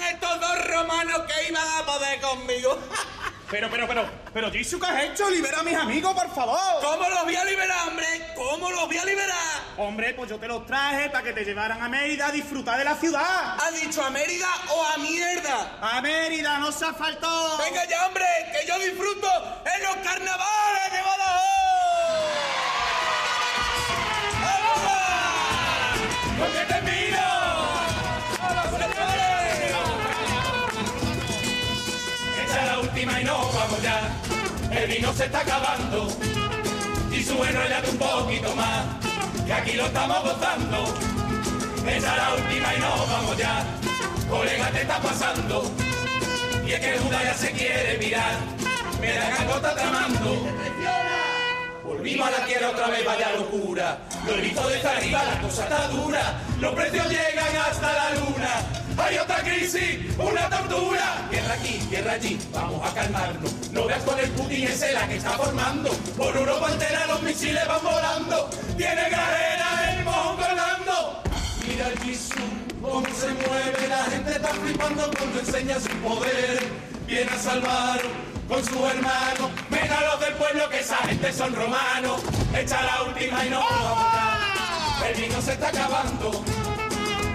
estos dos romanos que iban a poder conmigo. Pero, pero, pero, pero, Jisoo, ¿qué has hecho? Libera a mis amigos, por favor. ¿Cómo los voy a liberar, hombre? ¿Cómo los voy a liberar? Hombre, pues yo te los traje para que te llevaran a Mérida a disfrutar de la ciudad. ¿Has dicho a Mérida o a mierda? A Mérida, no se faltado. Venga ya, hombre, que yo disfruto en los carnavales vino se está acabando. Y su enrollate un poquito más. Que aquí lo estamos gozando. Echa la última y no vamos ya. Colega, te está pasando. Y es que Judas ya se quiere mirar. Me algo está tramando. Volvimos a la tierra otra vez, vaya locura. Lo he visto desde arriba, la cosa está dura. Los precios llegan hasta la luna. Hay otra crisis, una tortura. Guerra aquí, guerra allí, vamos a calmarnos. No veas con el Putin ese la que está formando. Por Europa entera los misiles van volando. Tiene carrera el mojón colgando. Mira el Jisoo, cómo se mueve. La gente está flipando cuando enseña su poder. Viene a salvar con su hermano. Ven a los del pueblo que esa gente son romanos. Echa la última y no ya. El vino se está acabando.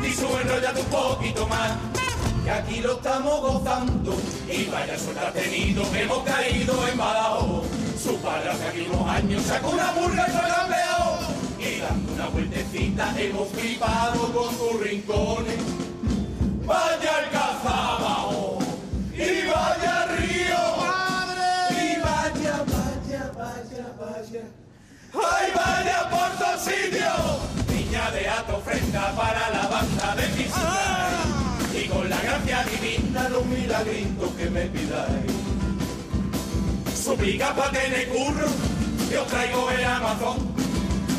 Y su enrollate un poquito más. Que aquí lo estamos gozando. Y vaya suerte ha tenido. Hemos caído en Badajoz. Su padre hace aquí unos años sacó una burga y fue campeón. Y dando una vueltecita hemos flipado con sus rincones. Vaya el cazabao. Y vaya río. Y vaya, vaya, vaya, vaya. ¡Ay, vaya por dos sitios! Niña de ato ofrenda para la banda de mi ciudad. Y con la gracia divina los milagritos que me pidáis. Suplica pa' tener curro, yo traigo el Amazon.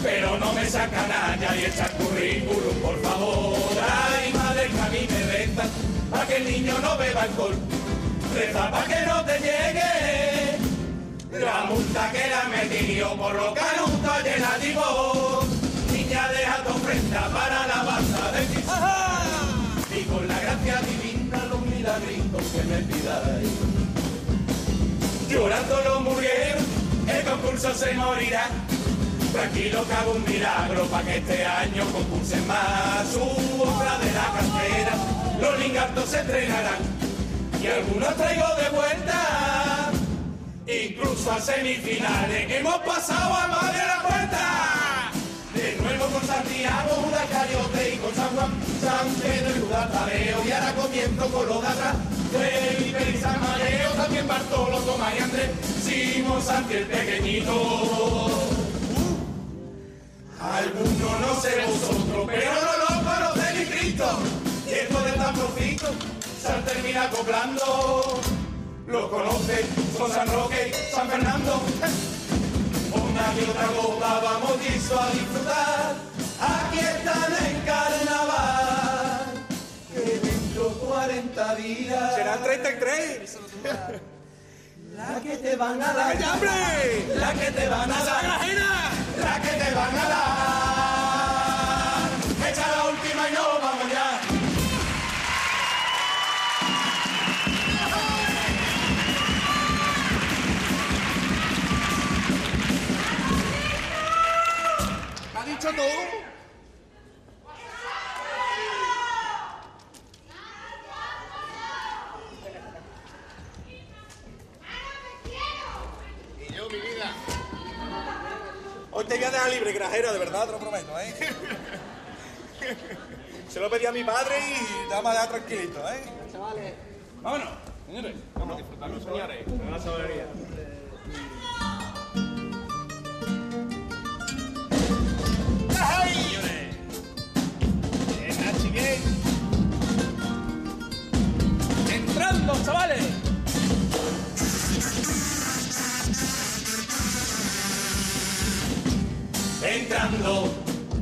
Pero no me saca nada y echa el currículum, por favor. Ay, madre, que a mí me pa' que el niño no beba alcohol. Reza pa' que no te llegue la multa que le han metido por lo canuto llena de ofrenda para la banda de ti. Y con la gracia divina los milagritos que me pidáis. Llorando los murgueros, el concurso se morirá. Tranquilo que hago un milagro para que este año concursen más. Su obra de la cantera, los lingartos se entrenarán. Y algunos traigo de vuelta. Incluso a semifinales hemos pasado a más de la puerta. De Santiago, Judas Cariote y con San Juan, San Pedro y Judas Tadeo. Y ahora comienzo con los de. Felipe y San Mateo, también Bartolo, Tomás y Andrés, Simón, Santi el pequeñito. Algunos no sé vosotros, pero no lo conocen ni Cristo. Y esto de tan profito se han terminado acoplando. Lo conocen, son San Roque San Fernando. Una y otra copa vamos listo a disfrutar. Aquí están en carnaval. Que dentro 40 días. Serán 33. La que te van a dar. La que te van a dar. La que te van a dar.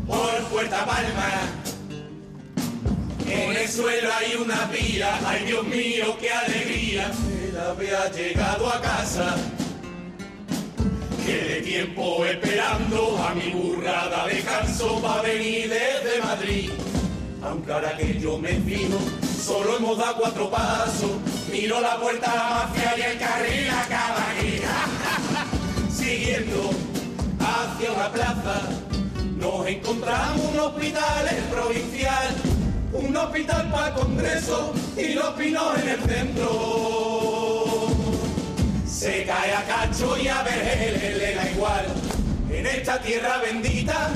Por Puerta Palma. En el suelo hay una pila, ay Dios mío, qué alegría. Él había llegado a casa. Quedé tiempo esperando a mi burrada descanso para venir desde Madrid. aunque ahora que yo me fijo, solo hemos dado cuatro pasos. Miro la puerta a la mafia y el carril acaba aquí. Siguiendo hacia una plaza, nos encontramos un hospital el provincial, un hospital para congreso y los pinos en el centro. Se cae a cacho y a ver le da igual. En esta tierra bendita,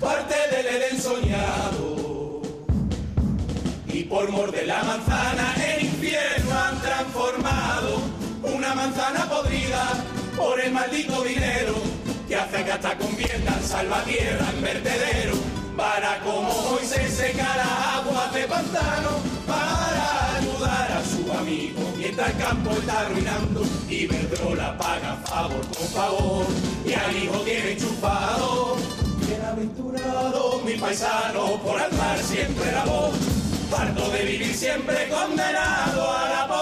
parte del Edén soñado. Y por morder la manzana, el infierno han transformado una manzana podrida por el maldito dinero que hace que hasta conviertan salvatierra en vertedero para como hoy se seca las aguas de pantano para ayudar a su amigo mientras el campo está arruinando y la paga favor con favor y al hijo tiene chupado bienaventurado mi paisano por alzar siempre la voz parto de vivir siempre condenado a la pobreza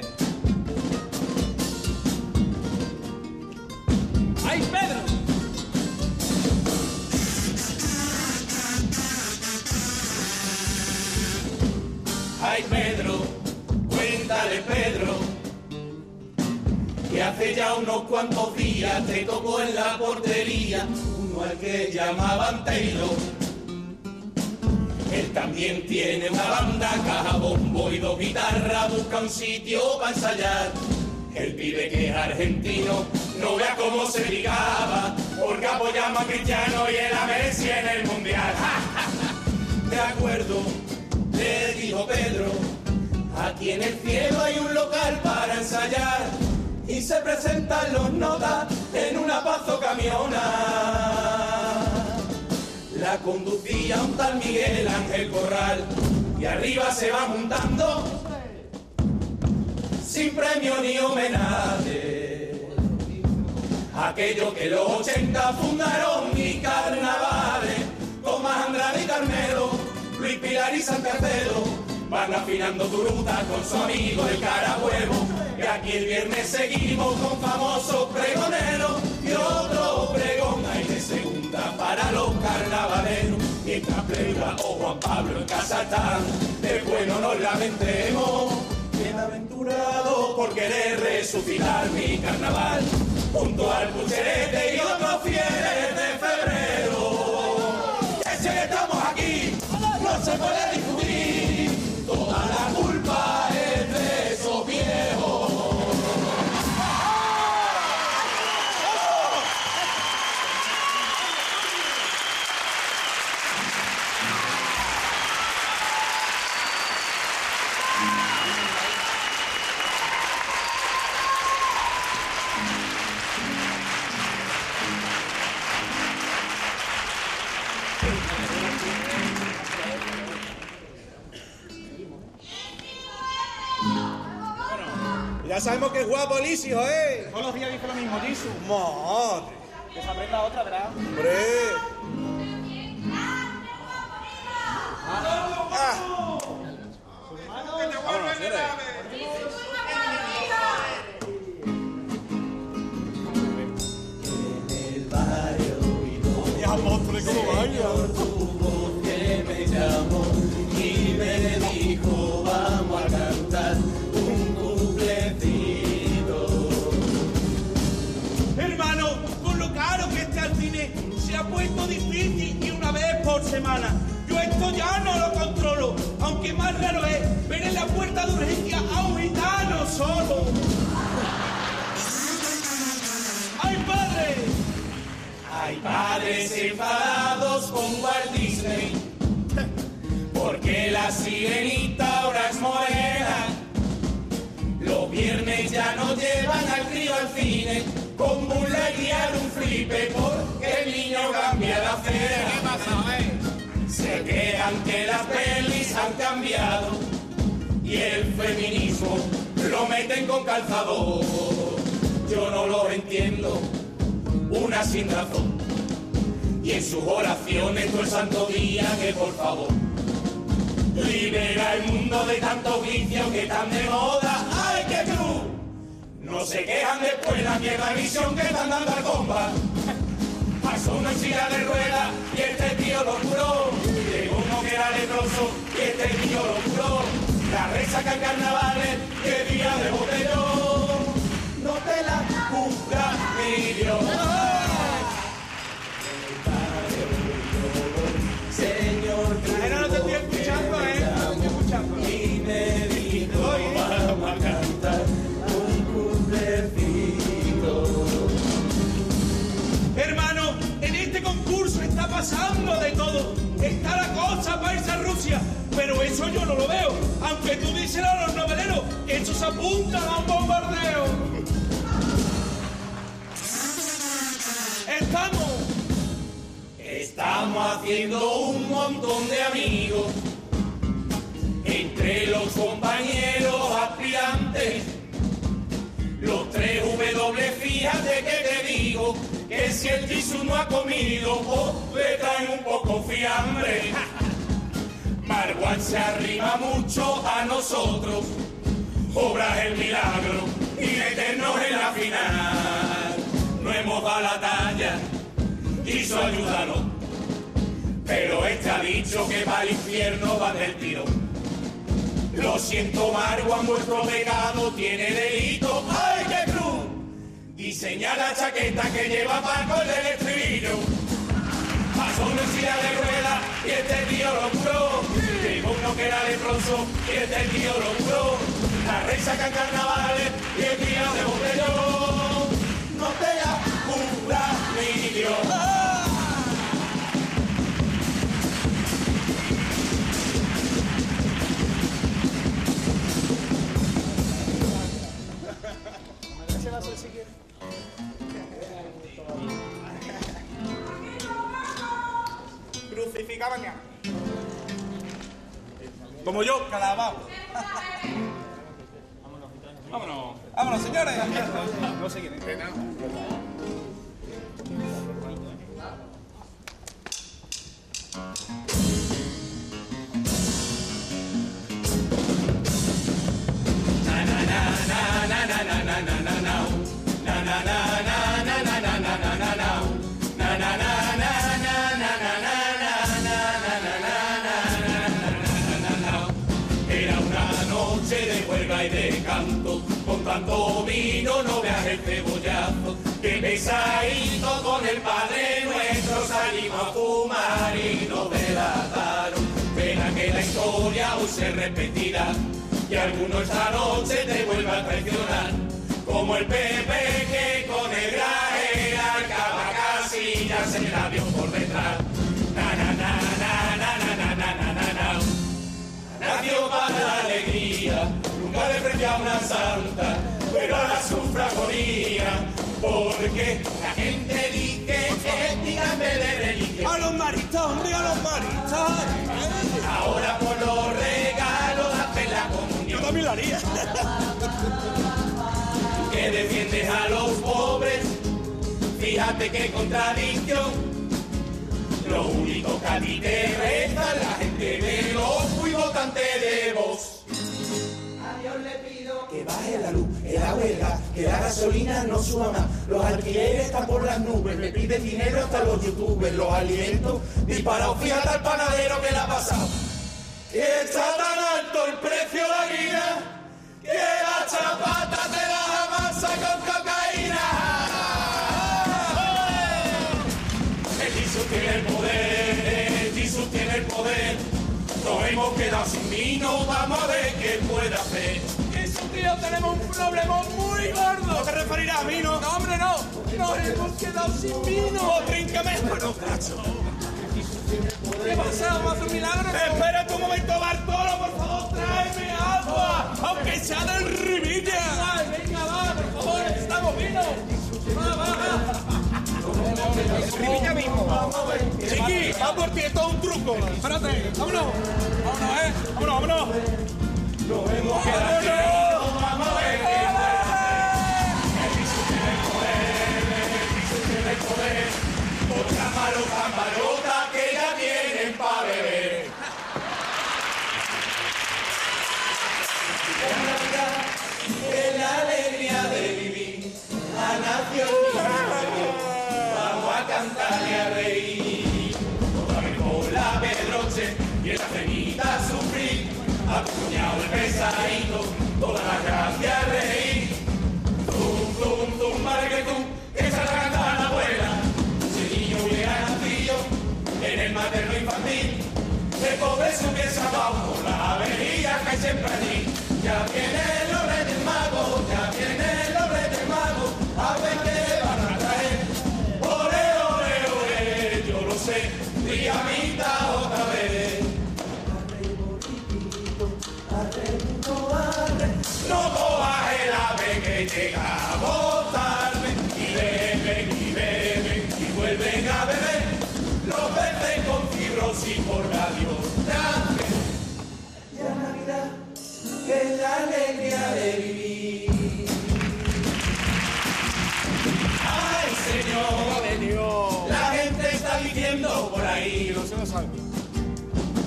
unos cuantos días te tocó en la portería uno al que llamaban Taylor. Él también tiene una banda, caja, bombo y dos guitarras, busca un sitio para ensayar. El pibe que es argentino, no vea cómo se ligaba, porque apoyamos a Cristiano y el a Messi en el Mundial. De acuerdo, le dijo Pedro, aquí en el cielo hay un local para ensayar y se presentan los notas en una pazo camiona. La conducía un tal Miguel Ángel Corral y arriba se va montando sin premio ni homenaje. Aquello que los 80 fundaron mi carnavales, Tomás Andrade y Carmelo, Luis Pilar y San Tercero, van afinando tu ruta con su amigo el cara huevo. Y aquí el viernes seguimos con famosos pregoneros y otro pregón hay de segunda para los carnavaleros. Mientras Pleura o Juan Pablo en casa están, de bueno nos lamentemos. Bienaventurado por querer resucitar mi carnaval junto al pucherete y otros fieles Ya sabemos que es guapo hijo, ¿eh? Todos los días dice lo mismo, Jisoo. Madre. Que se aprenda otra, ¿verdad? Hombre. Yo esto ya no lo controlo, aunque más raro es ver en la puerta de urgencia a un gitano solo. ¡Ay, padre! Hay padres enfadados con Walt Disney, porque la sirenita ahora es morena. Los viernes ya no llevan al crío al cine, con burla guiar un flipe porque el niño cambia la acera. Se quejan que las pelis han cambiado y el feminismo lo meten con calzador. Yo no lo entiendo, una sin razón. Y en sus oraciones todo el santo día que por favor libera el mundo de tanto vicio que están de moda. ¡Ay, qué cruz! No se quejan después la mierda visión que están dando al comba. Una en silla de ruedas y este tío lo curó. Llegó uno que era leproso y este tío lo curó. La resaca en carnavales el día de botellón. No te la juzga mi Dios. Está la cosa para irse a Rusia. Pero eso yo no lo veo. Aunque tú dices a los noveleros eso se apuntan a un bombardeo. Estamos. Estamos haciendo un montón de amigos entre los compañeros aspirantes. Los tres W, fíjate que te digo que si el Jisoo no ha comido, pues le traen un poco fiambre. Marwan se arrima mucho a nosotros, obras el milagro y meternos en la final. No hemos dado la talla, quiso ayudarnos, pero este dicho que va al infierno va del tiro. Lo siento, Marwan, vuestro pecado tiene delito. Diseña la chaqueta que lleva Paco el del estribillo. Pasó una silla de ruedas y este tío lo curó. Llegó uno que era leproso y este tío lo curó. La rey saca carnavales y el día de botellón. No te la cura mi Dios. Crucifica mañana. Como yo, calabao. Vámonos. Vámonos, señores. No sé quién es. Pesadito con el Padre Nuestro salimos a fumar y nos delataron. Pena que la historia hoy se repetirá, y alguno esta noche te vuelva a traicionar, como el Pepe que con el graje acaba casillas en el avión por detrás. Na, na, na, na, na, na, na, na, na, na, na. Nació para la alegría, nunca despreció a una santa, pero ahora sufre agonía, porque la gente dice que ética en vez de religión. A los maristas, hombre, a los maristas. Ahora por los regalos hacen la Yo comunión, también lo haría. que defiendes a los pobres, fíjate qué contradicción. Lo único que a ti te resta es la gente de los muy votantes de vos. Que baje la luz, que la huelga, que la gasolina no suba más. Los alquileres están por las nubes, me piden dinero hasta los youtubers, los alimentos disparados. Fíjate al panadero que le ha pasado. Que está tan alto el precio de la harina que la chapata te la amasa con cocaína. El Jesús tiene el poder, el Jesús tiene el poder. Nos hemos quedado sin vino, vamos a ver qué puede hacer. Tío, tenemos un problema muy gordo. No te referirás a mí, ¿no? No, hombre, no. Nos hemos quedado sin vino. Oh, tríncame. Bueno, cacho. ¿Qué pasa? ¿Vamos a hacer un milagro? Espérate un momento, Bartolo, por favor, tráeme agua. Aunque sea del Rivilla. Ay, venga, va, por favor, necesitamos vino. Va, va, va. vamos a ver. Chiqui, va por ti, esto es un truco. Espérate, vámonos. Vámonos, eh. Vámonos, vámonos. Nos vemos que Otra malo camarota que ya vienen para beber. Es la alegría de vivir. La nación Vamos a cantar y a reír. Llegamos tarde y beben y beben y vuelven a beber.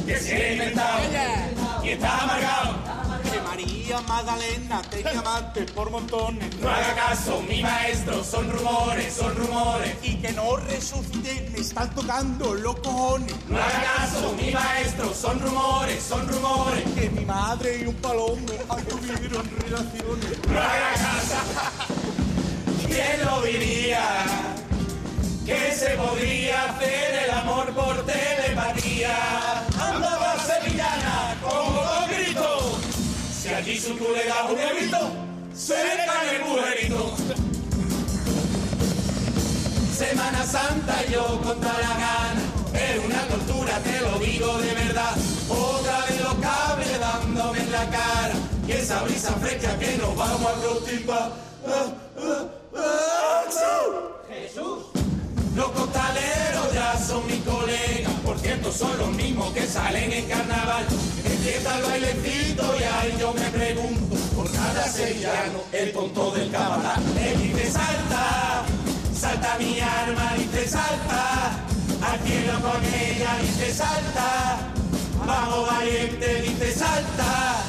Que se ha inventado y está amargado. Que María Magdalena tenía amantes por montones. No haga caso, mi maestro, son rumores, son rumores. Y que no resucité, me están tocando los cojones. No haga caso, mi maestro, son rumores, son rumores. Que mi madre y un palomo tuvieron relaciones. No haga caso. ¿Quién lo diría? Que se podría hacer el amor por telepatía. Si allí su tú le das un el mujerito. Semana Santa yo contra la gana, es una tortura, te lo digo de verdad. Otra vez los cables dándome en la cara, y esa brisa fresca que nos vamos a constipar. Ah, ¡Jesús! Los costaleros ya son mis colegas, por cierto son los mismos que salen en carnaval. Empieza el bailecito y ahí yo me pregunto, por cada sevillano, el tonto del camarada. Él dice salta, salta mi arma, dice salta, al cielo con ella, dice salta, vamos valiente, dice salta.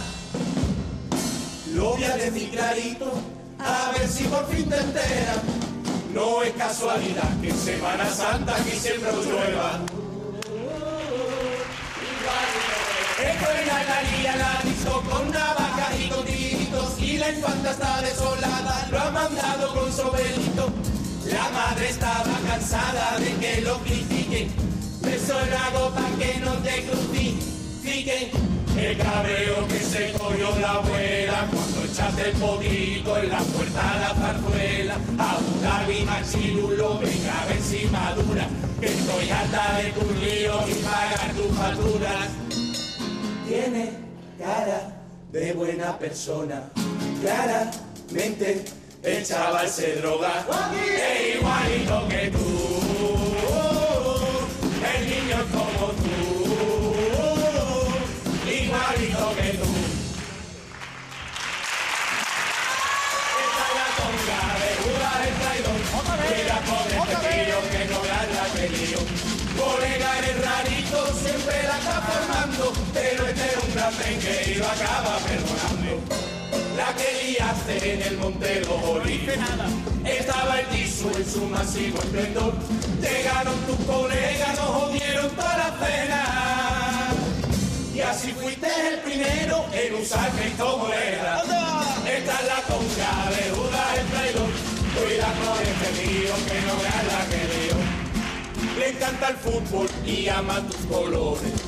Lo voy a decir clarito, a ver si por fin te enteras. No es casualidad que en Semana Santa aquí siempre llueva. Es la María la disco con navajas y con tiritos y la infanta está desolada, lo ha mandado con sobelito. La madre estaba cansada de que lo critiquen, beso la gota que no te crucifiquen. El cabreo que se cogió la abuela cuando echaste el poquito en la puerta a la zarzuela. A buscar mi machirulo, venga a ver si madura, que estoy harta de tus líos y pagar tus facturas. Tiene cara de buena persona. Claramente El chaval se droga, es igualito que tú. Que lo acaba perdonando. La que liaste en el Monte de los Olivos. Estaba el Tisu en su masivo esplendor. Llegaron tus colegas, nos jodieron toda la cena. Y así fuiste el primero en usar Cristo Morena. Esta es la conga de Judas el traidor. Cuida con este tío que no veas la que dio. Le encanta el fútbol y ama tus colores.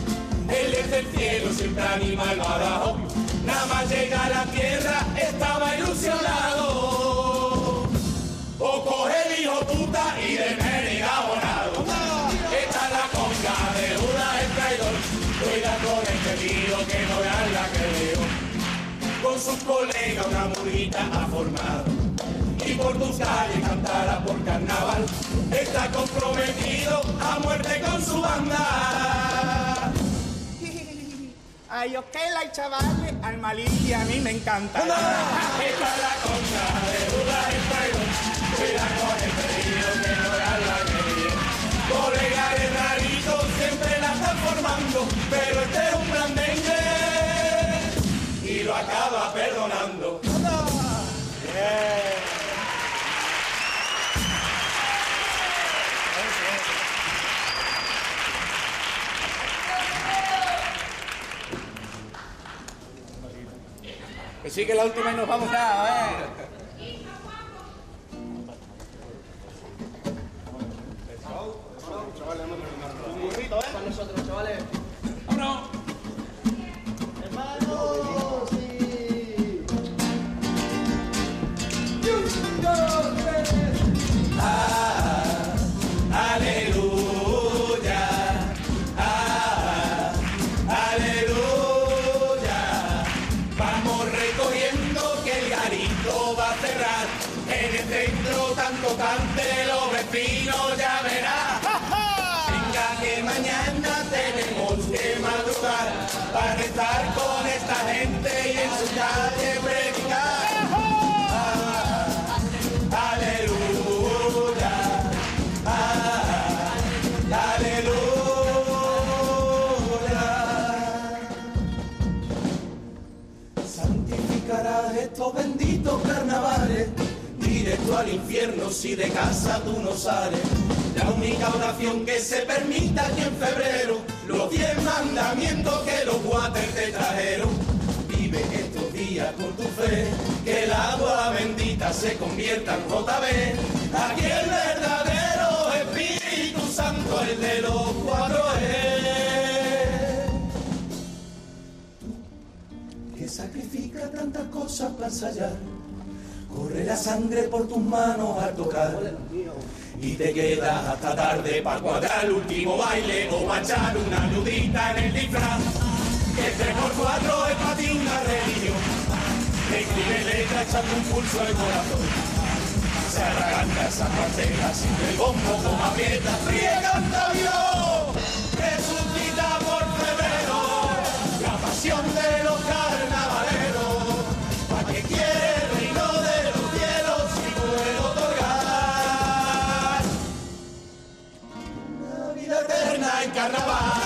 Él desde el cielo siempre anima el badajo. Nada más llega a la tierra, estaba ilusionado. O coge el hijo puta y de Mérida abonado. Esta es la conga de Judas el traidor. Cuida con este tío que no vean la que veo. Con sus colegas una murguita ha formado. y por tus calles cantará por carnaval. Está comprometido a muerte con su banda. Ay, que la chavales, al malí a mí me encanta. Esta es la concha de Judas el fuego, cuida con el pedido que no era la quería. Colega de rarito siempre la están formando, pero este es un blandengue y lo acaba perdonando. Que sí, que la última y nos vamos a ver. Si de casa tú no sales. La única oración que se permita aquí en febrero, los diez mandamientos que los guates te trajeron. Vive estos días con tu fe, que el agua bendita se convierta en JB. Aquí el verdadero Espíritu Santo, el de los cuatro es. Que sacrifica tantas cosas para ensayar. Corre la sangre por tus manos al tocar. Y te quedas hasta tarde para cuadrar el último baile o pa' una nudita en el disfraz. Que el 3 por 4 es para ti una religión. Escribe letra echando un pulso al corazón se arranca esa cartera sin el bombo con aprieta fría canta Dios resucita por febrero la pasión de los carros carnaval.